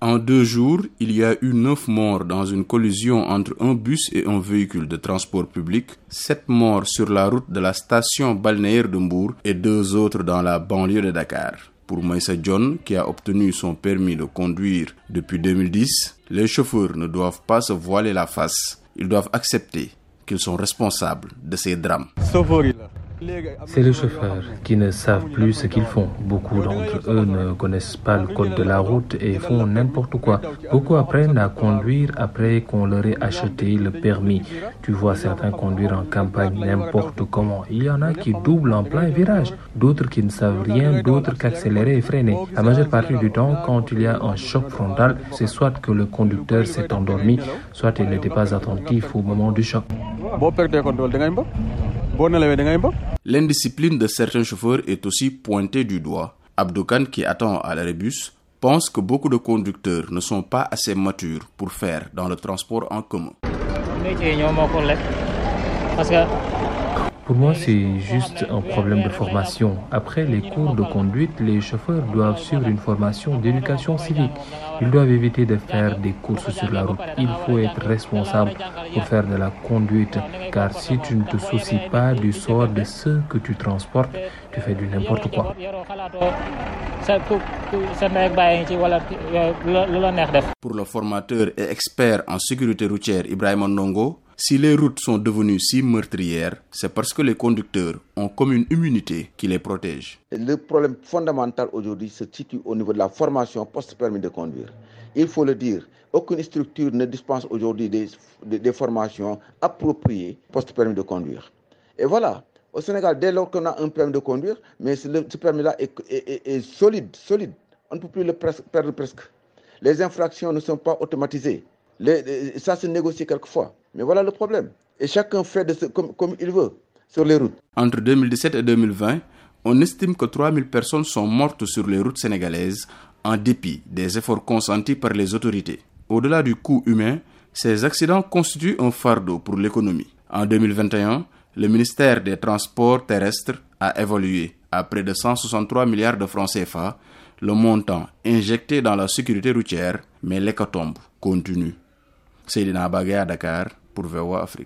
En deux jours, il y a eu neuf morts dans une collision entre un bus et un véhicule de transport public, sept morts sur la route de la station balnéaire de et deux autres dans la banlieue de Dakar. Pour Maïssa John, qui a obtenu son permis de conduire depuis 2010, les chauffeurs ne doivent pas se voiler la face. Ils doivent accepter qu'ils sont responsables de ces drames. C'est les chauffeurs qui ne savent plus ce qu'ils font. Beaucoup d'entre eux ne connaissent pas le code de la route et font n'importe quoi. Beaucoup apprennent à conduire après qu'on leur ait acheté le permis. Tu vois certains conduire en campagne n'importe comment. Il y en a qui doublent en plein virage, d'autres qui ne savent rien d'autre qu'accélérer et freiner. La majeure partie du temps, quand il y a un choc frontal, c'est soit que le conducteur s'est endormi, soit il n'était pas attentif au moment du choc. L'indiscipline de certains chauffeurs est aussi pointée du doigt. Abdoukan, qui attend à l'aérobus, pense que beaucoup de conducteurs ne sont pas assez matures pour faire dans le transport en commun. Pour moi, c'est juste un problème de formation. Après les cours de conduite, les chauffeurs doivent suivre une formation d'éducation civique. Ils doivent éviter de faire des courses sur la route. Il faut être responsable pour faire de la conduite, car si tu ne te soucies pas du sort de ceux que tu transportes, tu fais du n'importe quoi. Pour le formateur et expert en sécurité routière Ibrahim Ndongo, si les routes sont devenues si meurtrières, c'est parce que les conducteurs ont comme une immunité qui les protège. Le problème fondamental aujourd'hui se situe au niveau de la formation post-permis de conduire. Il faut le dire, aucune structure ne dispense aujourd'hui des, formations appropriées post-permis de conduire. Et voilà, au Sénégal, dès lors qu'on a un permis de conduire, mais ce, permis-là est, solide, solide. On ne peut plus le perdre presque. Les infractions ne sont pas automatisées. Ça se négocie quelquefois. Mais voilà le problème. Et chacun fait de ce, comme, il veut sur les routes. Entre 2017 et 2020, on estime que 3000 personnes sont mortes sur les routes sénégalaises en dépit des efforts consentis par les autorités. Au-delà du coût humain, ces accidents constituent un fardeau pour l'économie. En 2021, le ministère des Transports terrestres a évalué à près de 163 milliards de francs CFA le montant injecté dans la sécurité routière, mais l'hécatombe continue. Seydina Bagay à Dakar pour VOA Afrique.